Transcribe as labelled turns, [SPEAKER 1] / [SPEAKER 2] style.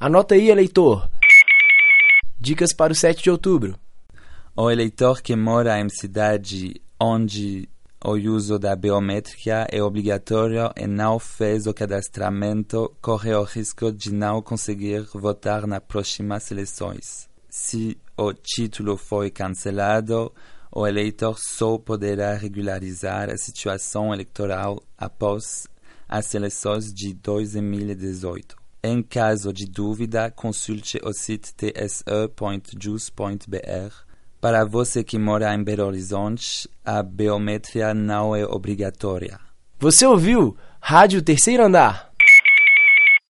[SPEAKER 1] Anota aí, eleitor. Dicas para o 7 de outubro.
[SPEAKER 2] O eleitor que mora em cidade onde o uso da biométrica é obrigatório e não fez o cadastramento corre o risco de não conseguir votar nas próximas eleições. Se o título foi cancelado, o eleitor só poderá regularizar a situação eleitoral após as eleições de 2018. Em caso de dúvida, consulte o site tse.jus.br. Para você que mora em Belo Horizonte, a biometria não é obrigatória.
[SPEAKER 1] Você ouviu Rádio Terceiro Andar.